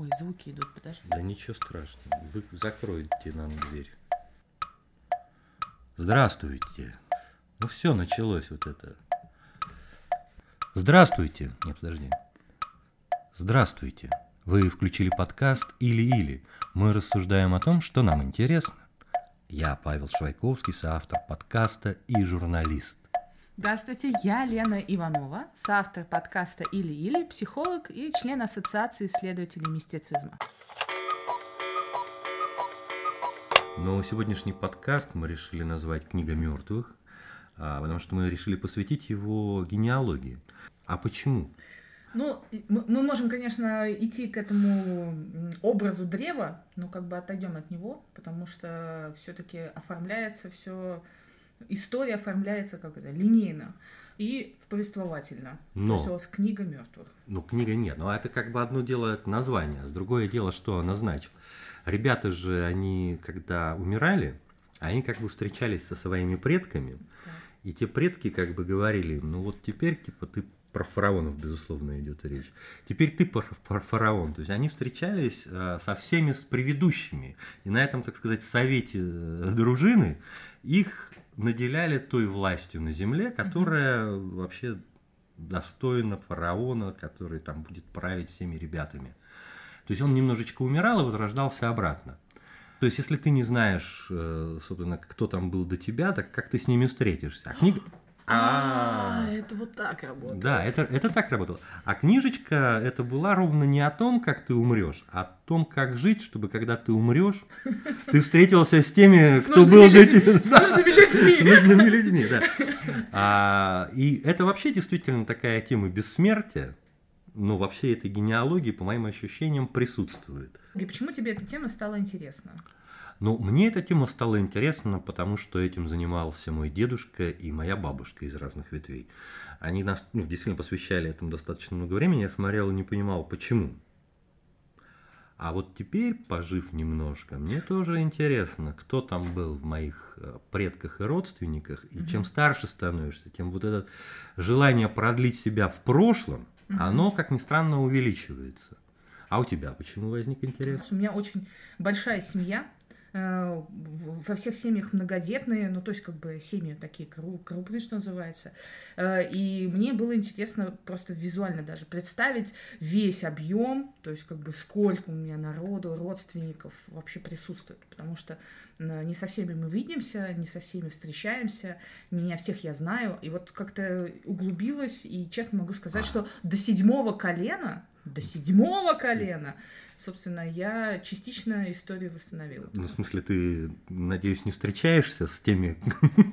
Ой, звуки идут, подожди. Да ничего страшного. Вы закройте нам дверь. Здравствуйте. Ну все, началось вот это. Здравствуйте. Нет, подожди. Здравствуйте. Вы включили подкаст «Или-или». Мы рассуждаем о том, что нам интересно. Я Павел Швайковский, соавтор подкаста и журналист. Здравствуйте, я Лена Иванова, соавтор подкаста «Или-или», психолог и член Ассоциации исследователей мистицизма. Но сегодняшний подкаст мы решили назвать «Книга мертвых», а, потому что мы решили посвятить его генеалогии. А почему? Ну, мы можем, конечно, идти к этому образу древа, но как бы отойдем от него, потому что все-таки оформляется все, история оформляется как это, линейно и повествовательно. Но, То есть у вас книга мертвых. Ну, книга нет, но это как бы одно дело это название, с другое дело, что она значит. Ребята же, они когда умирали, они как бы встречались со своими предками, да. и те предки как бы говорили, ну вот теперь типа ты про фараонов, безусловно, идет речь. Теперь ты про, про фараон. То есть они встречались э, со всеми с предыдущими. И на этом, так сказать, совете э, дружины их наделяли той властью на земле, которая mm-hmm. вообще достойна фараона, который там будет править всеми ребятами. То есть он немножечко умирал и возрождался обратно. То есть, если ты не знаешь, э, собственно, кто там был до тебя, так как ты с ними встретишься? А книга, а, это вот так работает. Да, это, это так работало. А книжечка это была ровно не о том, как ты умрешь, а о том, как жить, чтобы когда ты умрешь, ты встретился с теми, кто был для тебя. С нужными людьми. С нужными людьми, да. А, и это вообще действительно такая тема бессмертия, но во всей этой генеалогии, по моим ощущениям, присутствует. И почему тебе эта тема стала интересна? Ну, мне эта тема стала интересна, потому что этим занимался мой дедушка и моя бабушка из разных ветвей. Они нас ну, действительно посвящали этому достаточно много времени. Я смотрел и не понимал, почему. А вот теперь, пожив немножко, мне тоже интересно, кто там был в моих э, предках и родственниках. И mm чем старше становишься, тем вот это желание продлить себя в прошлом, mm оно, как ни странно, увеличивается. А у тебя почему возник интерес? У меня очень большая семья, во всех семьях многодетные, ну, то есть, как бы, семьи такие крупные, что называется. Э, и мне было интересно просто визуально даже представить весь объем, то есть, как бы, сколько у меня народу, родственников вообще присутствует, потому что э, не со всеми мы видимся, не со всеми встречаемся, не всех я знаю, и вот как-то углубилась, и честно могу сказать, а. что до седьмого колена, до седьмого колена собственно, я частично историю восстановила. Ну, в смысле, ты, надеюсь, не встречаешься с теми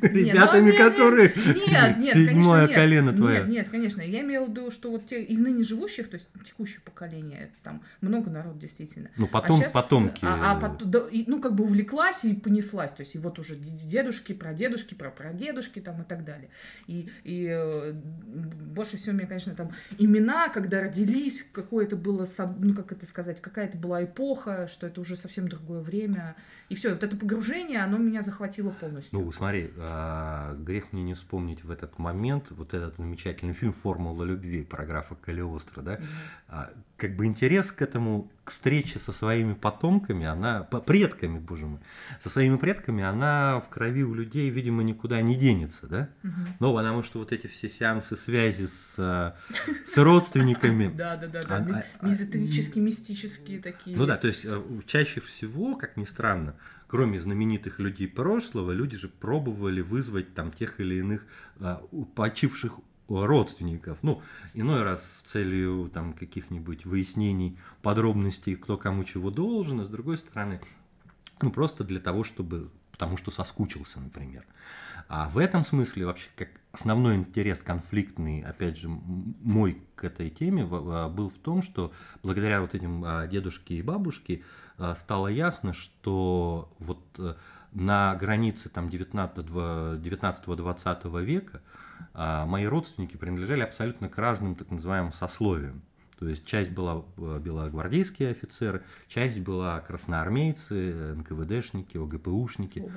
ребятами, которые нет, нет, седьмое колено твое? Нет, нет, конечно. Я имела в виду, что вот те из ныне живущих, то есть текущее поколение, там много народ действительно. Ну, потом, а потомки. А, а потом, ну, как бы увлеклась и понеслась. То есть, и вот уже дедушки, прадедушки, прапрадедушки там и так далее. И, и э, больше всего мне, конечно, там имена, когда родились, какое-то было, ну, как это сказать, как какая-то была эпоха, что это уже совсем другое время. И все, вот это погружение, оно меня захватило полностью. Ну, смотри, а, грех мне не вспомнить в этот момент вот этот замечательный фильм «Формула любви» про графа Калиостро, да? Mm-hmm. Как бы интерес к этому, к встрече со своими потомками, она, предками, боже мой, со своими предками, она в крови у людей, видимо, никуда не денется, да? Mm-hmm. Ну, потому что вот эти все сеансы связи с, с родственниками. Да, да, да, да. Мезотерические, мистические такие. Ну да, то есть э, чаще всего, как ни странно, кроме знаменитых людей прошлого, люди же пробовали вызвать там тех или иных а, почивших родственников. Ну, иной раз с целью там каких-нибудь выяснений подробностей, кто кому чего должен, а с другой стороны, ну, просто для того, чтобы, потому что соскучился, например. А в этом смысле вообще как основной интерес конфликтный, опять же, мой к этой теме а, был в том, что благодаря вот этим а, дедушке и бабушке а, стало ясно, что вот э, на границе там 19-20 века мои родственники принадлежали абсолютно к разным так называемым сословиям. То есть часть была э, белогвардейские офицеры, часть была красноармейцы, НКВДшники, ОГПУшники. О,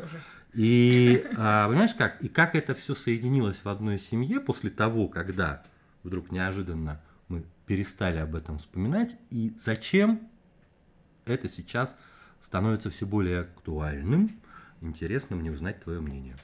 и а, понимаешь как? И как это все соединилось в одной семье после того, когда вдруг неожиданно мы перестали об этом вспоминать, и зачем это сейчас становится все более актуальным. Интересно мне узнать твое мнение.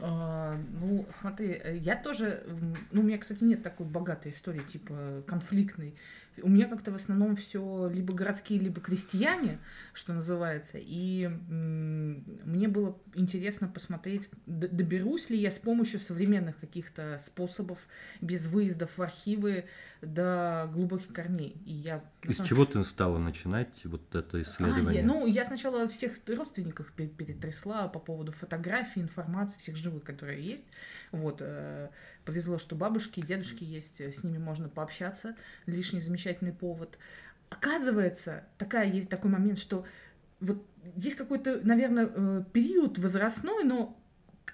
А, ну, смотри, э, я тоже, ну, у меня, кстати, нет такой богатой истории, типа конфликтной. У меня как-то в основном все либо городские, либо крестьяне, что называется. И мне было интересно посмотреть, доберусь ли я с помощью современных каких-то способов, без выездов в архивы, до глубоких корней. И я, Из самом... чего ты стала начинать вот это исследование? А, я, ну, я сначала всех родственников перетрясла по поводу фотографий, информации, всех живых, которые есть. Вот, э, повезло, что бабушки и дедушки есть, с ними можно пообщаться, лишний замечательный повод. Оказывается, такая, есть такой момент, что вот есть какой-то, наверное, э, период возрастной, но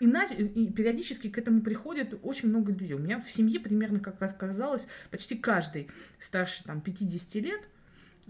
иначе, и периодически к этому приходит очень много людей. У меня в семье примерно, как оказалось, почти каждый старше там, 50 лет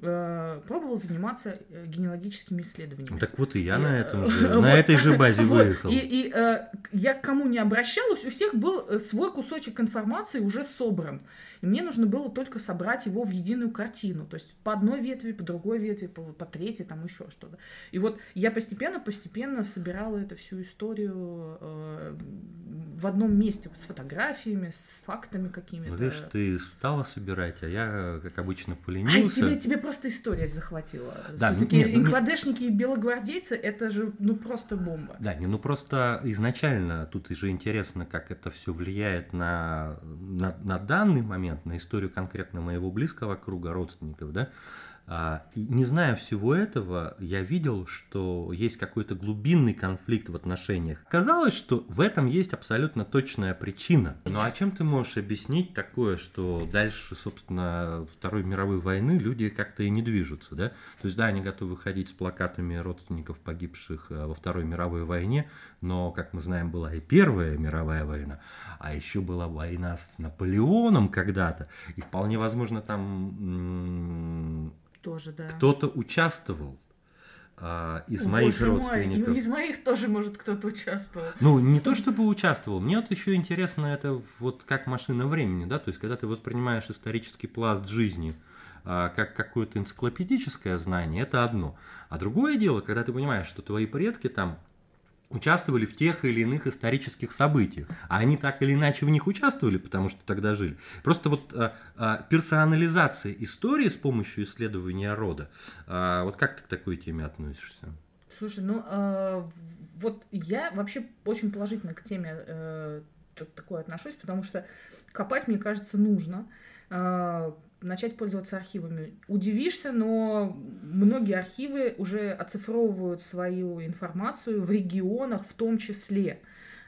э, пробовал заниматься э, генеалогическими исследованиями. Так вот и я и, на этом же, вот, на этой же базе вот, выехал. И, и э, я к кому не обращалась, у всех был э, свой кусочек информации уже собран. И мне нужно было только собрать его в единую картину. То есть по одной ветви, по другой ветви, по, по третьей, там еще что-то. И вот я постепенно-постепенно собирала эту всю историю э, в одном месте с фотографиями, с фактами какими-то. Ну, видишь, ты стала собирать, а я, как обычно, поленился. А тебе, тебе просто история захватила. Да, Все-таки нет, инкладешники и белогвардейцы это же ну просто бомба. Да, не, ну просто изначально тут же интересно, как это все влияет на, на, на данный момент момент на историю конкретно моего близкого круга родственников, да, не зная всего этого, я видел, что есть какой-то глубинный конфликт в отношениях. Казалось, что в этом есть абсолютно точная причина. Ну а чем ты можешь объяснить такое, что дальше, собственно, Второй мировой войны люди как-то и не движутся, да? То есть, да, они готовы ходить с плакатами родственников погибших э, во Второй мировой войне, но, как мы знаем, была и Первая мировая война, а еще была война с Наполеоном когда-то, и вполне возможно там тоже, да. Кто-то участвовал а, из О, моих родственников. Мой, из моих тоже, может, кто-то участвовал. Ну, не то чтобы участвовал. Мне вот еще интересно это вот как машина времени, да, то есть когда ты воспринимаешь исторический пласт жизни а, как какое-то энциклопедическое знание, это одно. А другое дело, когда ты понимаешь, что твои предки там участвовали в тех или иных исторических событиях. А они так или иначе в них участвовали, потому что тогда жили. Просто вот а, а, персонализация истории с помощью исследования рода. А, вот как ты к такой теме относишься? Слушай, ну э, вот я вообще очень положительно к теме э, такой отношусь, потому что копать, мне кажется, нужно. Э, начать пользоваться архивами. Удивишься, но многие архивы уже оцифровывают свою информацию в регионах в том числе.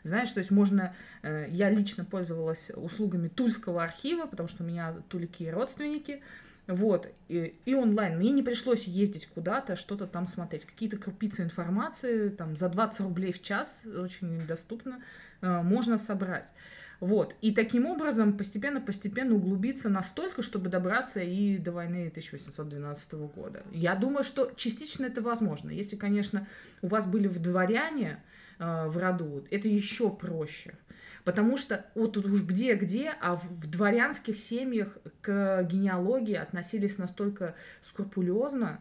Знаешь, то есть можно... Э, я лично пользовалась услугами Тульского архива, потому что у меня тулики родственники. Вот, и, и онлайн. Мне не пришлось ездить куда-то, что-то там смотреть. Какие-то крупицы информации, там, за 20 рублей в час, очень доступно, э, можно собрать. Вот. И таким образом постепенно-постепенно углубиться настолько, чтобы добраться и до войны 1812 года. Я думаю, что частично это возможно. Если, конечно, у вас были в дворяне э, в роду, это еще проще. Потому что вот тут уж где-где, а в, в дворянских семьях к генеалогии относились настолько скрупулезно,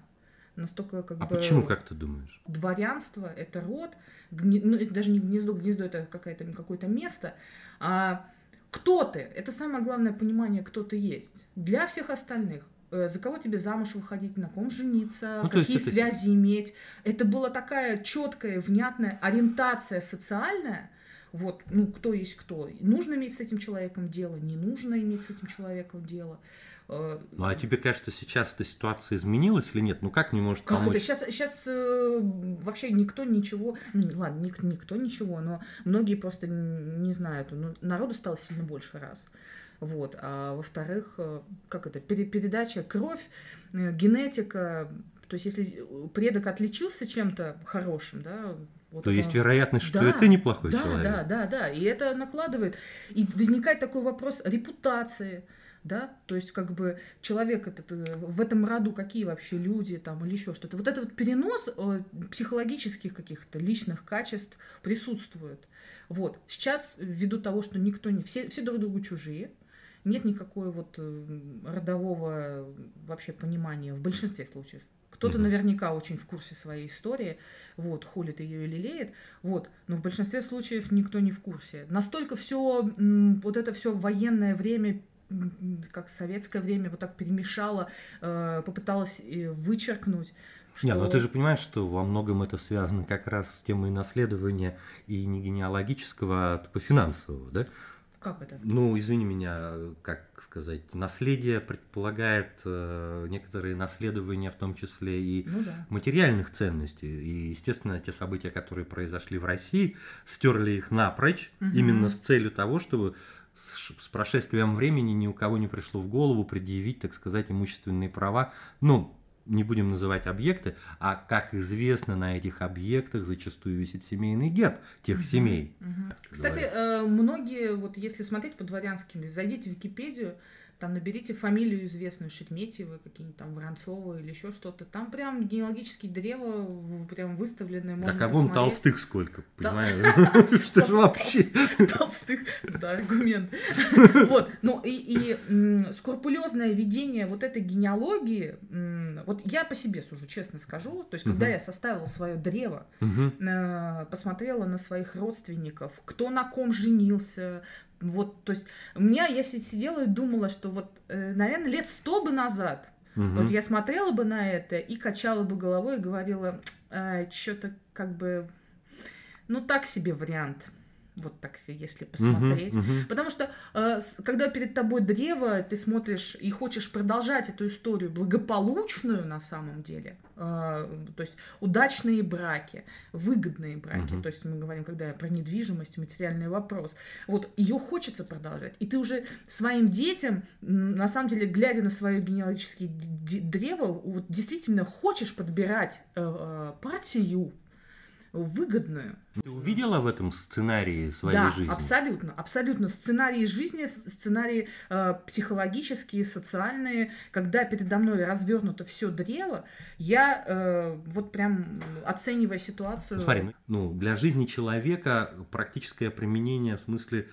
настолько как а бы... почему, как ты думаешь? Дворянство — это род, гне... ну, это даже не гнездо, гнездо — это какое-то какое-то место, а кто ты? Это самое главное понимание, кто ты есть. Для всех остальных э, за кого тебе замуж выходить, на ком жениться, ну, какие это... связи иметь. Это была такая четкая, внятная ориентация социальная. Вот, ну, кто есть кто. Нужно иметь с этим человеком дело, не нужно иметь с этим человеком дело. Э, ну, а тебе кажется, сейчас эта ситуация изменилась или нет? Ну, как не может как помочь? это? Сейчас, сейчас э, вообще никто ничего... Ну, ладно, ник, никто ничего, но многие просто не знают. Ну, народу стало сильно больше раз. Вот. А во-вторых, э, как это, пере, передача кровь, э, генетика, то есть если предок отличился чем-то хорошим, да, вот то есть вероятность, что да, это неплохой да, человек. Да, да, да. И это накладывает. И возникает такой вопрос репутации да, то есть как бы человек этот, э, в этом роду какие вообще люди там или еще что-то. Вот этот вот перенос э, психологических каких-то личных качеств присутствует. Вот. Сейчас, ввиду того, что никто не... Все, все друг другу чужие, нет никакой вот э, родового вообще понимания в большинстве случаев. Кто-то угу. наверняка очень в курсе своей истории, вот, холит ее и лелеет, вот, но в большинстве случаев никто не в курсе. Настолько все, вот это все военное время как советское время вот так перемешало, э, попыталась вычеркнуть. Что... Не, но ты же понимаешь, что во многом это связано как раз с темой наследования и не генеалогического, а типа финансового, да? Как это? Ну, извини меня, как сказать, наследие предполагает э, некоторые наследования, в том числе и ну, да. материальных ценностей. И, естественно, те события, которые произошли в России, стерли их напрочь, угу. именно с целью того, чтобы с, с прошествием времени ни у кого не пришло в голову предъявить, так сказать, имущественные права, ну, не будем называть объекты, а как известно, на этих объектах зачастую висит семейный герб тех угу, семей. Угу. Кстати, э, многие, вот если смотреть по дворянским, зайдите в Википедию, там наберите фамилию известную Шереметьевой, какие-нибудь там Воронцова или еще что-то. Там прям генеалогические древа прям выставлены. Можно так а вон толстых сколько, понимаешь? Что же вообще? Толстых, да, аргумент. Вот, ну и скрупулезное ведение вот этой генеалогии, вот я по себе сужу, честно скажу, то есть когда я составила свое древо, э, посмотрела на своих родственников, кто на ком женился, вот, то есть, у меня, я сидела и думала, что вот, э, наверное, лет сто бы назад, угу. вот я смотрела бы на это и качала бы головой и говорила, э, что-то как бы, ну, так себе вариант вот так, если посмотреть. Uh-huh, uh-huh. Потому что, э, когда перед тобой древо, ты смотришь и хочешь продолжать эту историю благополучную на самом деле, э, то есть удачные браки, выгодные браки, uh-huh. то есть мы говорим, когда про недвижимость, материальный вопрос, вот ее хочется продолжать. И ты уже своим детям, на самом деле, глядя на свое генеалогическое древо, вот действительно хочешь подбирать э, партию, выгодную. Ты увидела в этом сценарии своей да, жизни? Да, абсолютно, абсолютно. Сценарии жизни, сценарии э, психологические, социальные. Когда передо мной развернуто все древо, я э, вот прям оценивая ситуацию... Ну, смотри, ну, для жизни человека практическое применение в смысле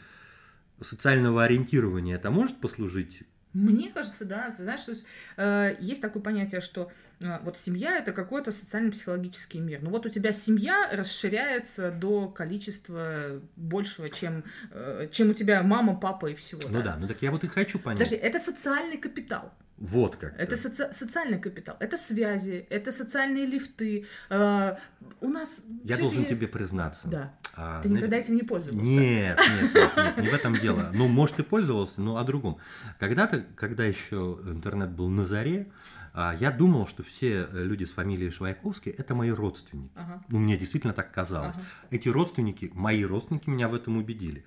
социального ориентирования, это может послужить мне кажется, да. Ты знаешь, что э, есть такое понятие, что э, вот семья это какой-то социально-психологический мир. Ну вот у тебя семья расширяется до количества большего, чем, э, чем у тебя мама, папа и всего. Ну да? да, ну так я вот и хочу понять. Подожди, это социальный капитал. Вот как. Это соци- социальный капитал, это связи, это социальные лифты. Э, у нас. Я должен эти... тебе признаться. Да. А, Ты никогда этим не пользовался? Нет, нет, нет, нет, не в этом дело. Ну, может, и пользовался, но о другом. Когда-то, когда еще интернет был на заре, а, я думал, что все люди с фамилией Швайковский это мои родственники. Ага. Ну, мне действительно так казалось. Ага. Эти родственники, мои родственники меня в этом убедили.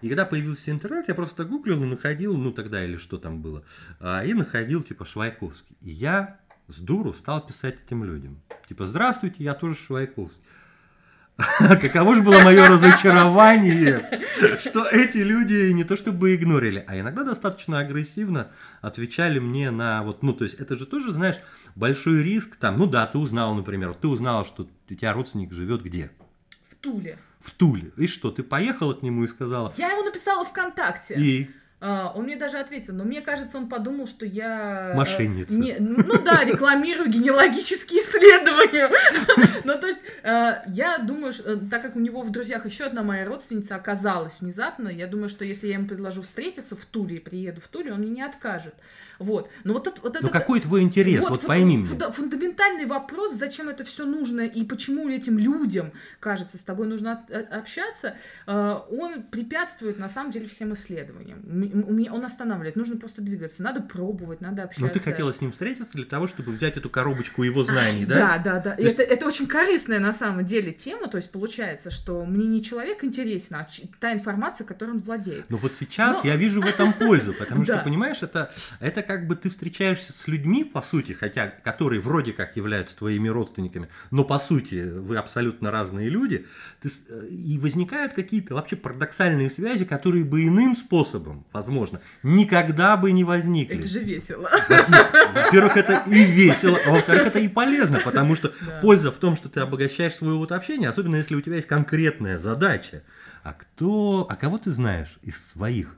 И когда появился интернет, я просто гуглил и находил, ну тогда или что там было, а, и находил типа Швайковский. И я с дуру стал писать этим людям. Типа, здравствуйте, я тоже Швайковский. Каково же было мое разочарование, что эти люди не то чтобы игнорили, а иногда достаточно агрессивно отвечали мне на вот, ну, то есть это же тоже, знаешь, большой риск там, ну да, ты узнал, например, ты узнала, что у тебя родственник живет где? В Туле в Туле. И что, ты поехала к нему и сказала? Я ему написала ВКонтакте. И? Uh, он мне даже ответил, но мне кажется, он подумал, что я... Э, Мошенница. Не, ну да, рекламирую генеалогические исследования. ну, то есть, uh, я думаю, что, так как у него в друзьях еще одна моя родственница оказалась внезапно, я думаю, что если я ему предложу встретиться в Туле и приеду в Туле, он мне не откажет. Вот. Но вот, это, вот это... какой твой интерес? Вот, вот пойми фу- Фундаментальный вопрос, зачем это все нужно и почему этим людям, кажется, с тобой нужно общаться, он препятствует, на самом деле, всем исследованиям у меня, он останавливает. Нужно просто двигаться. Надо пробовать, надо общаться. Но ты хотела с ним встретиться для того, чтобы взять эту коробочку его знаний, да? Да, да, да. Есть... Это, это очень корыстная на самом деле тема. То есть получается, что мне не человек интересен, а та информация, которой он владеет. Но вот сейчас Но... я вижу в этом пользу, потому что, понимаешь, это, это как бы ты встречаешься с людьми, по сути, хотя которые вроде как являются твоими родственниками, но по сути вы абсолютно разные люди, ты, э, и возникают какие-то вообще парадоксальные связи, которые бы иным способом, возможно, никогда бы не возникли. Это же весело. Во-первых, это и весело, а во-вторых, это и полезно, потому что да. польза в том, что ты обогащаешь свое вот общение, особенно если у тебя есть конкретная задача. А кто, а кого ты знаешь из своих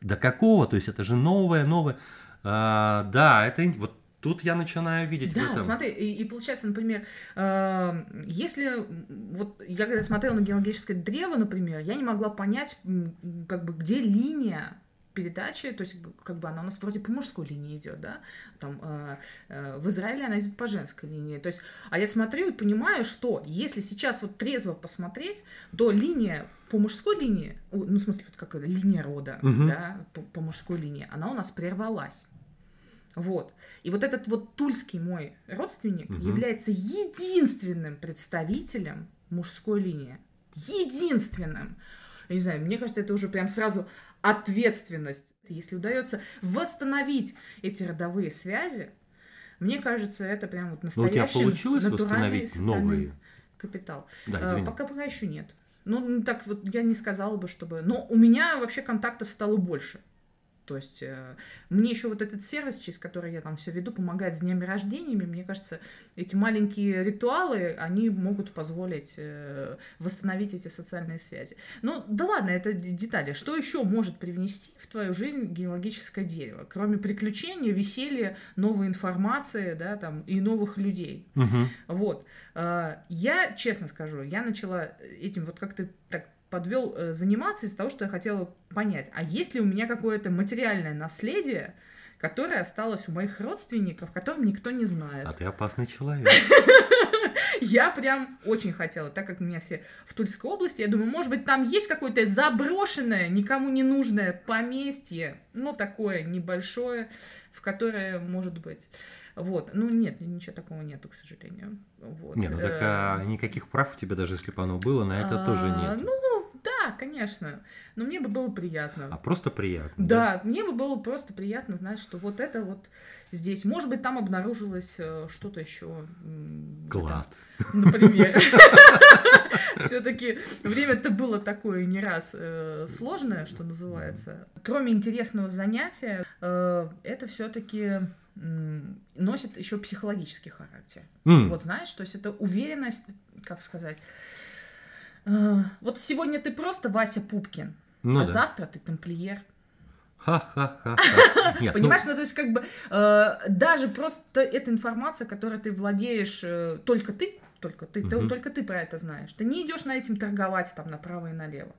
До какого? То есть это же новое, новое. А, да, это вот Тут я начинаю видеть да, в этом. смотри, и, и получается, например, э, если вот я когда смотрела на геологическое древо, например, я не могла понять, как бы где линия передачи, то есть как бы она у нас вроде по мужской линии идет, да, там э, э, в Израиле она идет по женской линии, то есть, а я смотрю и понимаю, что если сейчас вот трезво посмотреть, то линия по мужской линии, ну в смысле вот как линия рода, угу. да, по, по мужской линии, она у нас прервалась. Вот. И вот этот вот тульский мой родственник угу. является единственным представителем мужской линии. Единственным. Я не знаю, мне кажется, это уже прям сразу ответственность. Если удается восстановить эти родовые связи, мне кажется, это прям вот настоящий Но у тебя получилось восстановить новые? капитал. Да, а, пока пока еще нет. Ну, так вот я не сказала бы, чтобы... Но у меня вообще контактов стало больше. То есть э, мне еще вот этот сервис, через который я там все веду, помогает с днями рождениями. Мне кажется, эти маленькие ритуалы, они могут позволить э, восстановить эти социальные связи. Ну, да ладно, это детали. Что еще может привнести в твою жизнь генеалогическое дерево? Кроме приключений, веселья, новой информации, да, там, и новых людей. Угу. Вот. Э, я, честно скажу, я начала этим вот как-то так подвел э, заниматься из-за того, что я хотела понять, а есть ли у меня какое-то материальное наследие, которое осталось у моих родственников, которым никто не знает. А ты опасный человек. Я прям очень хотела, так как у меня все в Тульской области, я думаю, может быть, там есть какое-то заброшенное, никому не нужное поместье, ну, такое небольшое, в которое, может быть, вот. Ну, нет, ничего такого нету, к сожалению. Вот. Нет, ну так а, никаких прав у тебя, даже если бы оно было, на это а, тоже нет. Ну, да, конечно. Но мне бы было приятно. А просто приятно? Да, да, мне бы было просто приятно знать, что вот это вот здесь. Может быть, там обнаружилось э, что-то еще. Клад. Например. Все-таки время-то было такое не раз э, сложное, что называется. Кроме интересного занятия, э, это все-таки носит еще психологический характер. Mm. Вот знаешь, то есть это уверенность, как сказать. Вот сегодня ты просто Вася Пупкин, ну, а да. завтра ты тамплиер. Ха-ха-ха. Понимаешь, ну... то есть как бы э, даже просто эта информация, которой ты владеешь э, только ты, только ты, угу. только ты про это знаешь. Ты не идешь на этим торговать там направо и налево.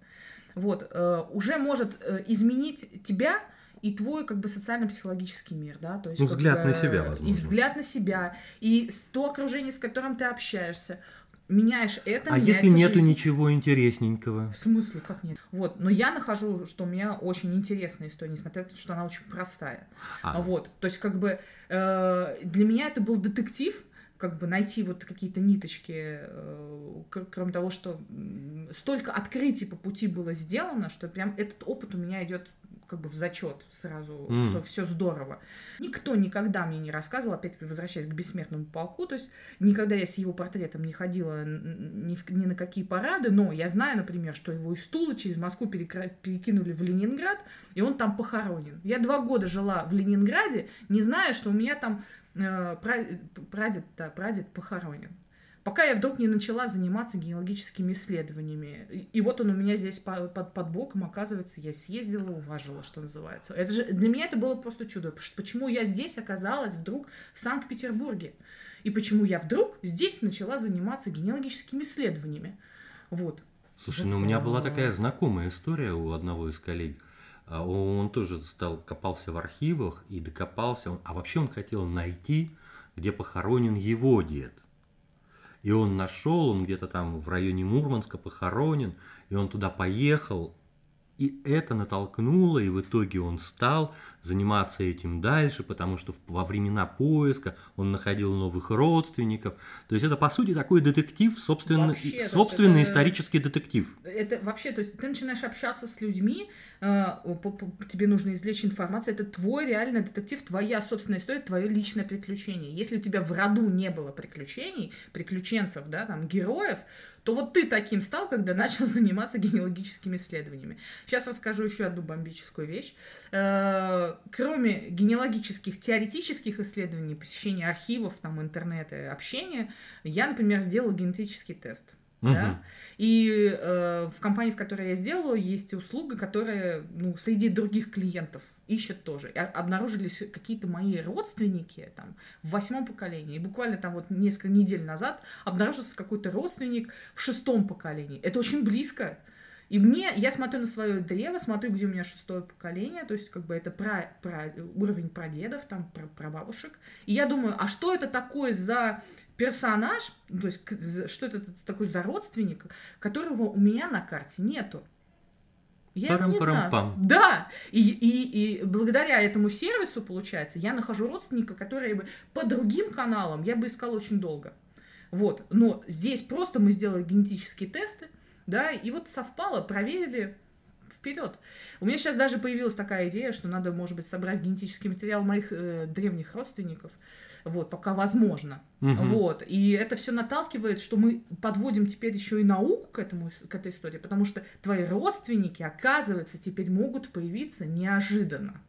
Вот э, уже может э, изменить тебя и твой как бы социально-психологический мир, да, то есть ну, взгляд бы, на себя, возможно. и взгляд на себя, и то окружение, с которым ты общаешься, меняешь это, А если нету жизнь. ничего интересненького? В смысле, как нет? Вот, но я нахожу, что у меня очень интересная история, несмотря на то, что она очень простая. А. Вот, то есть как бы э, для меня это был детектив, как бы найти вот какие-то ниточки, э, кроме того, что столько открытий по пути было сделано, что прям этот опыт у меня идет как бы в зачет сразу, mm. что все здорово. Никто никогда мне не рассказывал, опять возвращаясь к бессмертному полку, то есть никогда я с его портретом не ходила ни, в, ни на какие парады, но я знаю, например, что его из Тула через Москву перекинули в Ленинград, и он там похоронен. Я два года жила в Ленинграде, не зная, что у меня там э, прадед, да, прадед похоронен пока я вдруг не начала заниматься генеалогическими исследованиями. И, вот он у меня здесь под, под, под боком, оказывается, я съездила, уважила, что называется. Это же, для меня это было просто чудо. Почему я здесь оказалась вдруг в Санкт-Петербурге? И почему я вдруг здесь начала заниматься генеалогическими исследованиями? Вот. Слушай, ну у меня была такая знакомая история у одного из коллег. А, он тоже стал, копался в архивах и докопался. А вообще он хотел найти, где похоронен его дед. И он нашел, он где-то там в районе Мурманска похоронен, и он туда поехал, и это натолкнуло, и в итоге он стал заниматься этим дальше, потому что во времена поиска он находил новых родственников. То есть это, по сути, такой детектив, собственно, вообще, собственный это, исторический детектив. Это вообще, то есть ты начинаешь общаться с людьми, э, тебе нужно извлечь информацию, это твой реальный детектив, твоя собственная история, твое личное приключение. Если у тебя в роду не было приключений, приключенцев, да, там, героев, то вот ты таким стал, когда начал заниматься генеалогическими исследованиями. Сейчас расскажу еще одну бомбическую вещь. Э, кроме генеалогических теоретических исследований, посещения архивов, там, интернета, общения, я, например, сделала генетический тест. Угу. Да? И э, в компании, в которой я сделала, есть услуга, которая ну, среди других клиентов ищет тоже. И обнаружились какие-то мои родственники там, в восьмом поколении. И буквально там вот несколько недель назад обнаружился какой-то родственник в шестом поколении. Это очень близко. И мне, я смотрю на свое древо, смотрю, где у меня шестое поколение, то есть как бы это про, про уровень прадедов, там про, про бабушек. И я думаю, а что это такое за персонаж, то есть что это такой за родственник, которого у меня на карте нету? Я его не знаю. Да, и, и, и благодаря этому сервису, получается, я нахожу родственника, который бы по другим каналам я бы искала очень долго. Вот, но здесь просто мы сделали генетические тесты, да, и вот совпало, проверили вперед. У меня сейчас даже появилась такая идея, что надо, может быть, собрать генетический материал моих э, древних родственников, вот, пока возможно. Угу. Вот, и это все наталкивает, что мы подводим теперь еще и науку к, этому, к этой истории, потому что твои родственники, оказывается, теперь могут появиться неожиданно.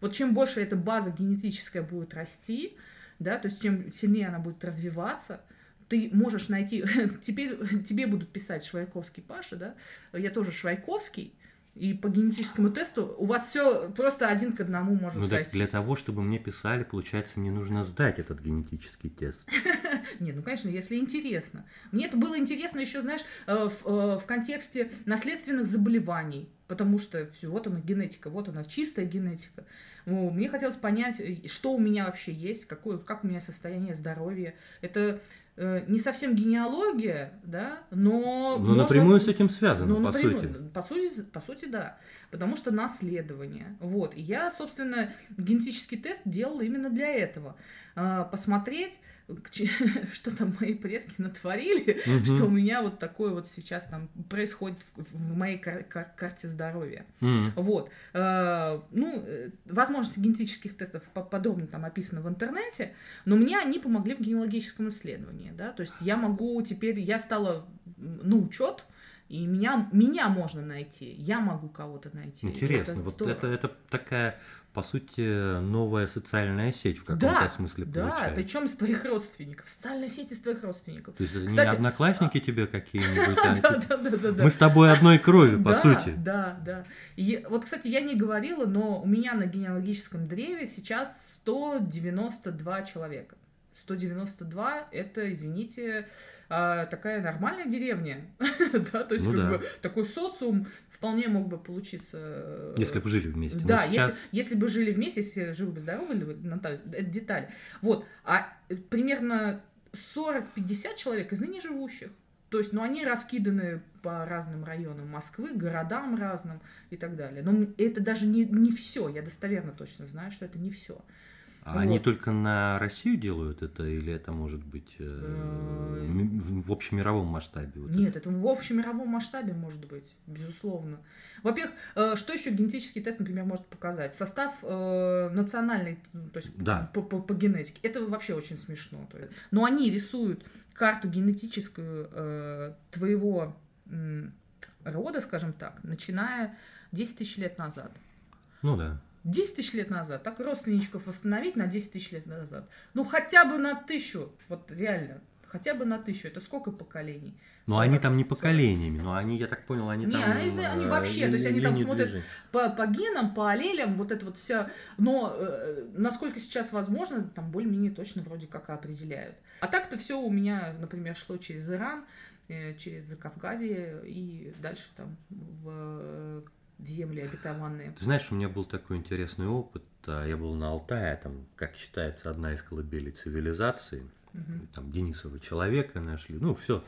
Вот чем больше эта база генетическая будет расти, да, то есть чем сильнее она будет развиваться, ты можешь найти, теперь тебе будут писать Швайковский Паша, да, я тоже Швайковский, и по генетическому тесту у вас все просто один к одному может ну, сойтись. для того, чтобы мне писали, получается, мне нужно сдать этот генетический тест. Нет, ну, конечно, если интересно. Мне это было интересно еще, знаешь, э, в, э, в контексте наследственных заболеваний, потому что все, вот она генетика, вот она чистая генетика. Ну, мне хотелось понять, э, что у меня вообще есть, какое, как у меня состояние здоровья. Это не совсем генеалогия, да, но... Но можно... напрямую с этим связано, ну, по напрямую, сути. По сути, по сути, да. Потому что наследование. Вот. И я, собственно, генетический тест делала именно для этого. А, посмотреть, что там мои предки натворили, угу. что у меня вот такое вот сейчас там происходит в моей кар- кар- карте здоровья. Угу. Вот. А, ну, э, возможности генетических тестов подробно там описаны в интернете, но мне они помогли в генеалогическом исследовании, да, то есть я могу теперь, я стала на учет, и меня, меня можно найти, я могу кого-то найти. Интересно, это вот это, это такая, по сути, новая социальная сеть в каком-то да, смысле да, получается. Да, причем из твоих родственников, социальная сеть из твоих родственников. То есть это Кстати, не одноклассники а... тебе какие-нибудь, а да, да, да, да, Мы с тобой одной крови, по сути. Да, да. И вот, кстати, я не говорила, но у меня на генеалогическом древе сейчас 192 человека. 192 это, извините, а, такая нормальная деревня, да, то есть ну, как да. бы такой социум вполне мог бы получиться. Э, если бы жили вместе. Да, сейчас... если, если бы жили вместе, если живы бы здоровы, Наталья, это деталь. Вот, а примерно 40-50 человек из ныне живущих. То есть, ну, они раскиданы по разным районам Москвы, городам разным и так далее. Но это даже не, не все. Я достоверно точно знаю, что это не все. А вот. они только на Россию делают это, или это может быть э, э в общемировом масштабе? Вот Нет, это? это в общемировом масштабе может быть, безусловно. Во-первых, э, что еще генетический тест, например, может показать? Состав э, национальный, то есть да. по, по, по генетике. Это вообще очень смешно. Но они рисуют карту генетическую э, твоего э, рода, скажем так, начиная 10 тысяч лет назад. Ну да. 10 тысяч лет назад, так родственничков восстановить на 10 тысяч лет назад. Ну, хотя бы на тысячу, вот реально, хотя бы на тысячу. Это сколько поколений? Но они там не поколениями, но они, я так понял, они не, там... Они, они э, вообще, то есть они там смотрят по, по генам, по аллелям, вот это вот все. Но э, насколько сейчас возможно, там более-менее точно вроде как определяют. А так-то все у меня, например, шло через Иран, э, через Кавказье и дальше там в в земли обетованные. Ты знаешь, у меня был такой интересный опыт. А, я был на Алтае, там, как считается, одна из колыбелей цивилизации. Угу. Там Денисова человека нашли. Ну, все,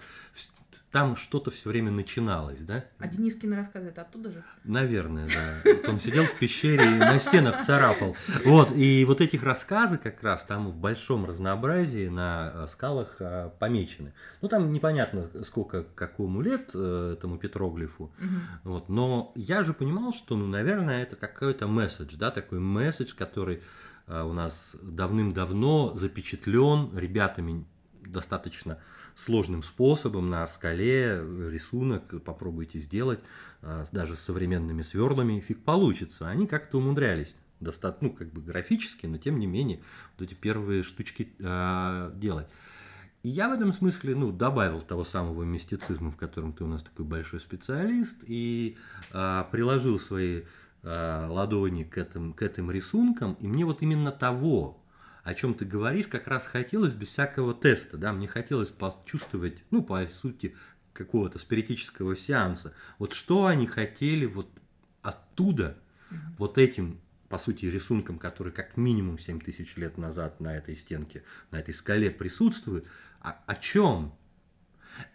там что-то все время начиналось, да? А Денискин рассказывает оттуда же? Наверное, да. Он сидел в пещере и на стенах царапал. Вот, и вот этих рассказы как раз там в большом разнообразии на э, скалах э, помечены. Ну, там непонятно, сколько, какому лет э, этому петроглифу. Угу. Вот, но я же понимал, что, ну, наверное, это какой-то месседж, да, такой месседж, который у нас давным-давно запечатлен ребятами достаточно сложным способом на скале рисунок попробуйте сделать, а, даже с современными сверлами, фиг получится. Они как-то умудрялись достаточно, ну, как бы графически, но тем не менее, вот эти первые штучки э, делать. И я в этом смысле, ну, добавил того самого мистицизма, в котором ты у нас такой большой специалист, и а, приложил свои ладони к этим, к этим рисункам, и мне вот именно того, о чем ты говоришь, как раз хотелось без всякого теста, да, мне хотелось почувствовать, ну, по сути, какого-то спиритического сеанса, вот что они хотели вот оттуда, mm-hmm. вот этим по сути, рисунком, который как минимум 7 тысяч лет назад на этой стенке, на этой скале присутствует, о, о чем?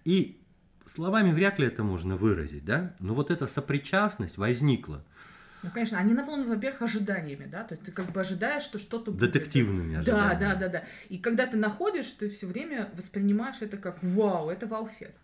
И словами вряд ли это можно выразить, да? Но вот эта сопричастность возникла. Ну, конечно, они наполнены, во-первых, ожиданиями, да, то есть ты как бы ожидаешь, что что-то будет. Детективными ожиданиями. Да, да, да, да. И когда ты находишь, ты все время воспринимаешь это как вау, это вау-эффект.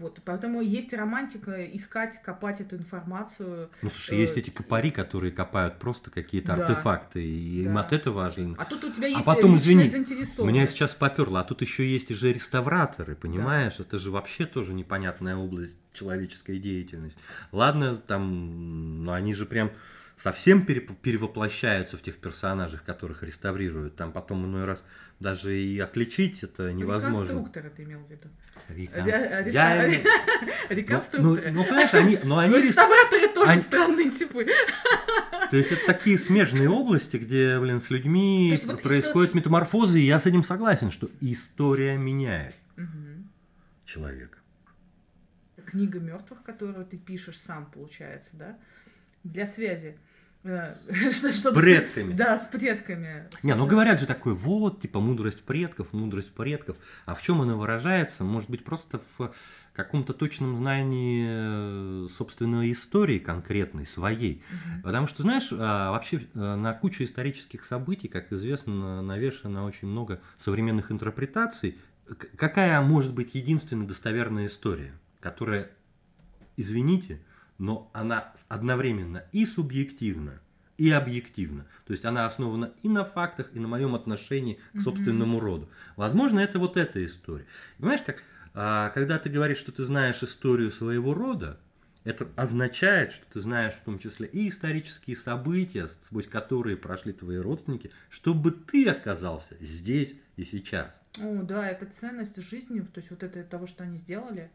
Вот, поэтому есть романтика искать, копать эту информацию. Ну, слушай, есть э, эти копари, которые копают просто какие-то да, артефакты, и да. им от этого важно. А тут у тебя есть а потом, извини, меня сейчас поперло, а тут еще есть же реставраторы, понимаешь? Да. Это же вообще тоже непонятная область человеческой деятельности. Ладно, там, но они же прям совсем перевоплощаются в тех персонажей, которых реставрируют. Там потом иной раз даже и отличить это невозможно. Реконструкторы ты имел в виду. Реконструкторы. Ну, понимаешь, они... Но они Реставраторы тоже странные типы. То есть это такие смежные области, где, блин, с людьми происходят метаморфозы, и я с этим согласен, что история меняет человека. Книга мертвых, которую ты пишешь сам, получается, да? Для связи Э, с предками. Да, с предками. Не, ну говорят же такое, вот, типа, мудрость предков, мудрость предков. А в чем она выражается? Может быть, просто в каком-то точном знании э, собственной истории конкретной, своей. Угу. Потому что, знаешь, а, вообще э, на кучу исторических событий, как известно, навешано очень много современных интерпретаций. Какая может быть единственная достоверная история, которая, извините, но она одновременно и субъективна, и объективна. То есть она основана и на фактах, и на моем отношении к собственному mm-hmm. роду. Возможно, это вот эта история. Понимаешь, как а, когда ты говоришь, что ты знаешь историю своего рода, это означает, что ты знаешь в том числе и исторические события, сквозь которые прошли твои родственники, чтобы ты оказался здесь и сейчас. О, да, это ценность жизни, то есть вот это того, что они сделали.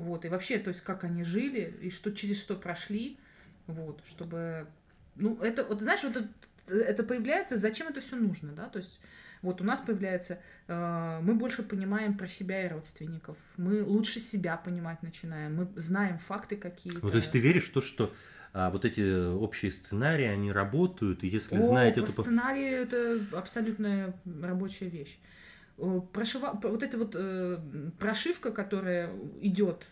Вот, и вообще, то есть, как они жили, и что через что прошли, вот, чтобы... Ну, это, вот знаешь, вот это, это появляется, зачем это все нужно, да, то есть вот у нас появляется, э, мы больше понимаем про себя и родственников, мы лучше себя понимать начинаем, мы знаем факты какие-то. Ну, то есть ты веришь в то, что а вот эти общие сценарии, они работают, и если О, знаете... это... сценарии — это абсолютно рабочая вещь. Э, прошива... вот эта вот э, прошивка, которая идет,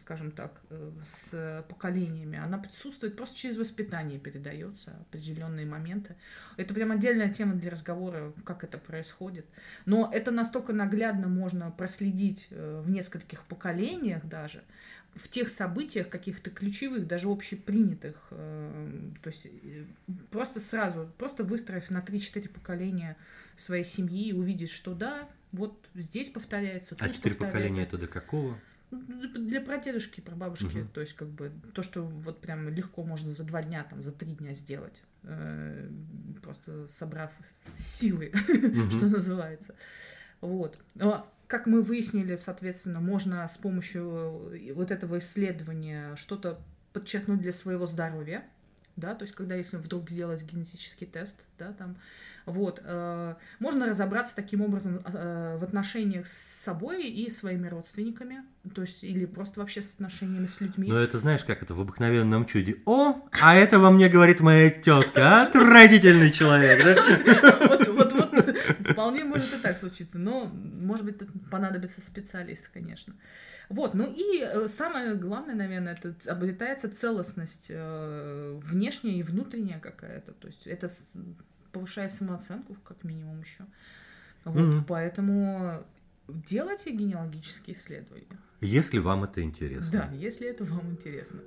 скажем так, э, с поколениями, она присутствует просто через воспитание передается определенные моменты. Это прям отдельная тема для разговора, как это происходит. Но это настолько наглядно можно проследить э, в нескольких поколениях даже, в тех событиях каких-то ключевых, даже общепринятых, э, то есть э, просто сразу, просто выстроив на 3-4 поколения своей семьи, увидишь, что да, вот здесь повторяется. А четыре поколения это до какого? Ну, для прадедушки, прабабушки, угу. то есть как бы то, что вот прям легко можно за два дня, там, за три дня сделать, э, просто собрав силы, угу. что называется. Вот. Но, как мы выяснили, соответственно, можно с помощью э, вот этого исследования что-то подчеркнуть для своего здоровья, да, то есть когда если вдруг сделать генетический тест, да, там, вот, э, можно разобраться таким образом э, в отношениях с собой и своими родственниками, то есть или просто вообще с отношениями с людьми. Но это знаешь, как это в обыкновенном чуде. О, а это во мне говорит моя тетка, отвратительный человек, да? Вот, вот, вполне может и так случиться, но, может быть, тут понадобится специалист, конечно. Вот, ну и э, самое главное, наверное, это обретается целостность э, внешняя и внутренняя какая-то. То есть это повышает самооценку, как минимум еще. Вот, mm-hmm. поэтому делайте генеалогические исследования. Если вам это интересно. Да, если это вам интересно.